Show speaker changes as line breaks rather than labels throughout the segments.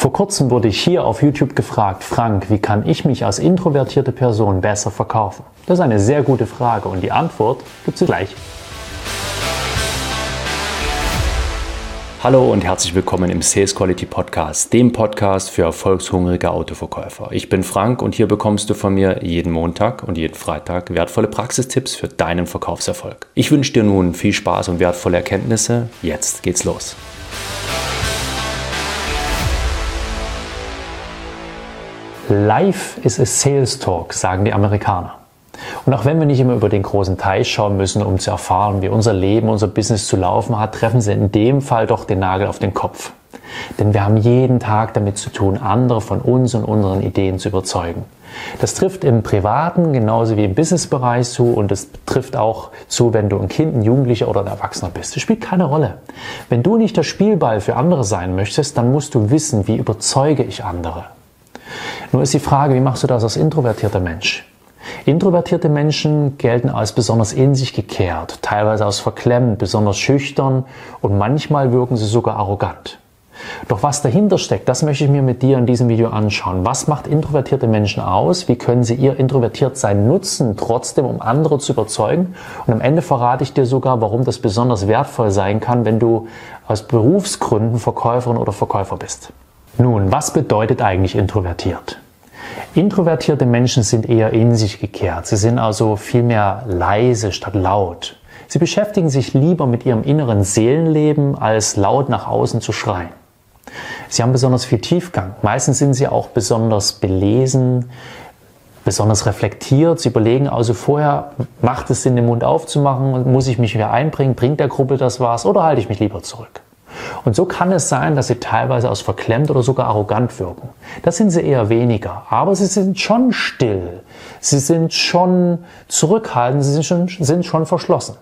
Vor kurzem wurde ich hier auf YouTube gefragt, Frank, wie kann ich mich als introvertierte Person besser verkaufen? Das ist eine sehr gute Frage und die Antwort gibt es gleich. Hallo und herzlich willkommen im Sales Quality Podcast, dem Podcast für erfolgshungrige Autoverkäufer. Ich bin Frank und hier bekommst du von mir jeden Montag und jeden Freitag wertvolle Praxistipps für deinen Verkaufserfolg. Ich wünsche dir nun viel Spaß und wertvolle Erkenntnisse. Jetzt geht's los. Life is a Sales Talk, sagen die Amerikaner. Und auch wenn wir nicht immer über den großen Teich schauen müssen, um zu erfahren, wie unser Leben, unser Business zu laufen hat, treffen sie in dem Fall doch den Nagel auf den Kopf. Denn wir haben jeden Tag damit zu tun, andere von uns und unseren Ideen zu überzeugen. Das trifft im privaten genauso wie im Businessbereich zu und es trifft auch zu, wenn du ein Kind, ein Jugendlicher oder ein Erwachsener bist. Das spielt keine Rolle. Wenn du nicht der Spielball für andere sein möchtest, dann musst du wissen, wie überzeuge ich andere. Nur ist die Frage, wie machst du das als introvertierter Mensch? Introvertierte Menschen gelten als besonders in sich gekehrt, teilweise als verklemmt, besonders schüchtern und manchmal wirken sie sogar arrogant. Doch was dahinter steckt, das möchte ich mir mit dir in diesem Video anschauen. Was macht introvertierte Menschen aus? Wie können sie ihr Introvertiertsein nutzen, trotzdem um andere zu überzeugen? Und am Ende verrate ich dir sogar, warum das besonders wertvoll sein kann, wenn du aus Berufsgründen Verkäuferin oder Verkäufer bist. Nun, was bedeutet eigentlich introvertiert? Introvertierte Menschen sind eher in sich gekehrt. Sie sind also vielmehr leise statt laut. Sie beschäftigen sich lieber mit ihrem inneren Seelenleben, als laut nach außen zu schreien. Sie haben besonders viel Tiefgang. Meistens sind sie auch besonders belesen, besonders reflektiert. Sie überlegen also vorher, macht es Sinn, den Mund aufzumachen? Muss ich mich wieder einbringen? Bringt der Gruppe das was? Oder halte ich mich lieber zurück? Und so kann es sein, dass sie teilweise aus verklemmt oder sogar arrogant wirken. Das sind sie eher weniger, aber sie sind schon still, sie sind schon zurückhaltend, sie sind schon, sind schon verschlossen.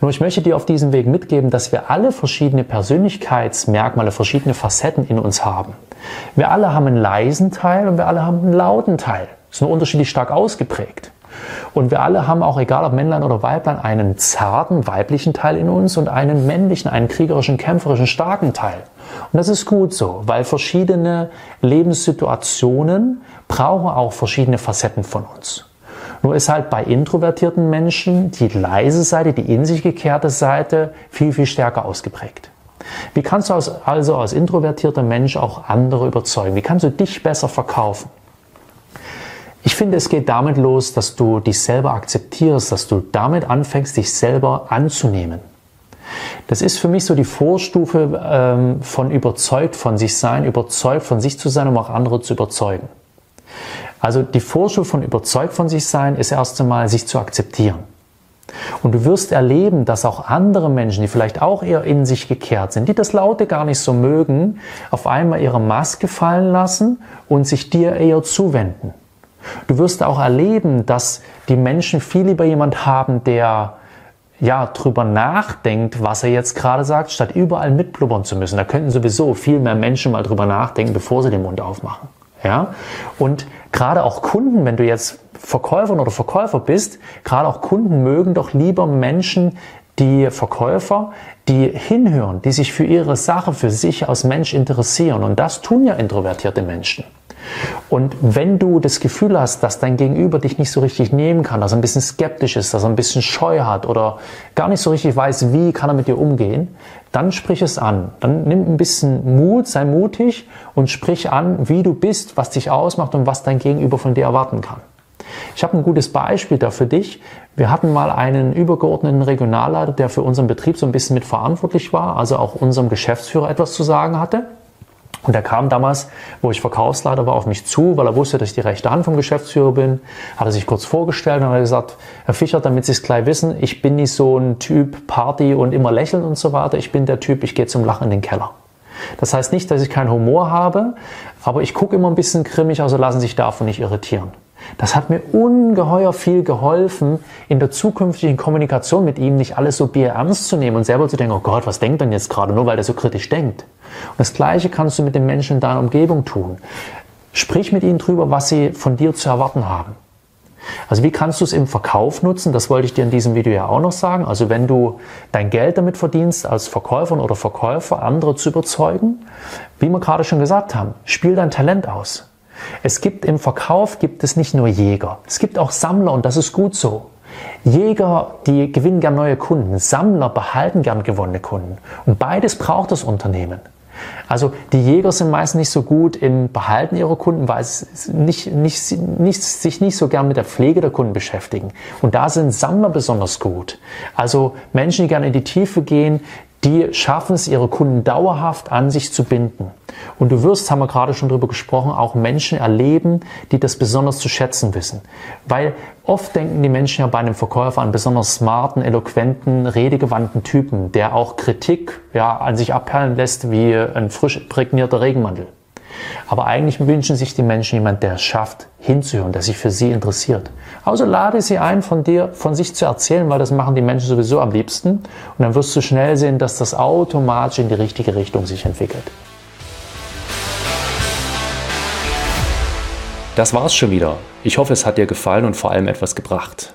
Nur ich möchte dir auf diesem Weg mitgeben, dass wir alle verschiedene Persönlichkeitsmerkmale, verschiedene Facetten in uns haben. Wir alle haben einen leisen Teil und wir alle haben einen lauten Teil. Das ist nur unterschiedlich stark ausgeprägt. Und wir alle haben auch, egal ob Männlein oder Weiblein, einen zarten weiblichen Teil in uns und einen männlichen, einen kriegerischen, kämpferischen, starken Teil. Und das ist gut so, weil verschiedene Lebenssituationen brauchen auch verschiedene Facetten von uns. Nur ist halt bei introvertierten Menschen die leise Seite, die in sich gekehrte Seite viel, viel stärker ausgeprägt. Wie kannst du also als introvertierter Mensch auch andere überzeugen? Wie kannst du dich besser verkaufen? Ich finde, es geht damit los, dass du dich selber akzeptierst, dass du damit anfängst, dich selber anzunehmen. Das ist für mich so die Vorstufe ähm, von überzeugt von sich sein, überzeugt von sich zu sein, um auch andere zu überzeugen. Also die Vorstufe von überzeugt von sich sein ist erst einmal, sich zu akzeptieren. Und du wirst erleben, dass auch andere Menschen, die vielleicht auch eher in sich gekehrt sind, die das Laute gar nicht so mögen, auf einmal ihre Maske fallen lassen und sich dir eher zuwenden. Du wirst auch erleben, dass die Menschen viel lieber jemand haben, der ja, drüber nachdenkt, was er jetzt gerade sagt, statt überall mitblubbern zu müssen. Da könnten sowieso viel mehr Menschen mal drüber nachdenken, bevor sie den Mund aufmachen. Ja? Und gerade auch Kunden, wenn du jetzt Verkäuferin oder Verkäufer bist, gerade auch Kunden mögen doch lieber Menschen, die Verkäufer, die hinhören, die sich für ihre Sache, für sich als Mensch interessieren. Und das tun ja introvertierte Menschen. Und wenn du das Gefühl hast, dass dein Gegenüber dich nicht so richtig nehmen kann, dass er ein bisschen skeptisch ist, dass er ein bisschen Scheu hat oder gar nicht so richtig weiß, wie kann er mit dir umgehen, dann sprich es an. Dann nimm ein bisschen Mut, sei mutig und sprich an, wie du bist, was dich ausmacht und was dein Gegenüber von dir erwarten kann. Ich habe ein gutes Beispiel da für dich. Wir hatten mal einen übergeordneten Regionalleiter, der für unseren Betrieb so ein bisschen mit verantwortlich war, also auch unserem Geschäftsführer etwas zu sagen hatte. Und er kam damals, wo ich Verkaufsleiter war, auf mich zu, weil er wusste, dass ich die rechte Hand vom Geschäftsführer bin. Hat er sich kurz vorgestellt und hat gesagt, Herr Fischer, damit Sie es gleich wissen, ich bin nicht so ein Typ Party und immer lächeln und so weiter. Ich bin der Typ, ich gehe zum Lachen in den Keller. Das heißt nicht, dass ich keinen Humor habe, aber ich gucke immer ein bisschen grimmig, also lassen Sie sich davon nicht irritieren. Das hat mir ungeheuer viel geholfen, in der zukünftigen Kommunikation mit ihm nicht alles so bierernst zu nehmen und selber zu denken, oh Gott, was denkt denn jetzt gerade, nur weil er so kritisch denkt. Und das Gleiche kannst du mit den Menschen in deiner Umgebung tun. Sprich mit ihnen drüber, was sie von dir zu erwarten haben. Also wie kannst du es im Verkauf nutzen? Das wollte ich dir in diesem Video ja auch noch sagen. Also wenn du dein Geld damit verdienst, als Verkäuferin oder Verkäufer andere zu überzeugen, wie wir gerade schon gesagt haben, spiel dein Talent aus. Es gibt im Verkauf gibt es nicht nur Jäger, es gibt auch Sammler und das ist gut so. Jäger, die gewinnen gern neue Kunden, Sammler behalten gern gewonnene Kunden und beides braucht das Unternehmen. Also die Jäger sind meist nicht so gut im Behalten ihrer Kunden, weil sie nicht, nicht, nicht, sich nicht so gern mit der Pflege der Kunden beschäftigen. Und da sind Sammler besonders gut. Also Menschen, die gerne in die Tiefe gehen, die schaffen es, ihre Kunden dauerhaft an sich zu binden. Und du wirst, haben wir gerade schon drüber gesprochen, auch Menschen erleben, die das besonders zu schätzen wissen. Weil oft denken die Menschen ja bei einem Verkäufer an besonders smarten, eloquenten, redegewandten Typen, der auch Kritik ja, an sich abperlen lässt wie ein frisch prägnierter Regenmantel. Aber eigentlich wünschen sich die Menschen jemand, der es schafft, hinzuhören, der sich für sie interessiert. Also lade sie ein, von dir, von sich zu erzählen, weil das machen die Menschen sowieso am liebsten. Und dann wirst du schnell sehen, dass das automatisch in die richtige Richtung sich entwickelt.
Das war's schon wieder. Ich hoffe, es hat dir gefallen und vor allem etwas gebracht.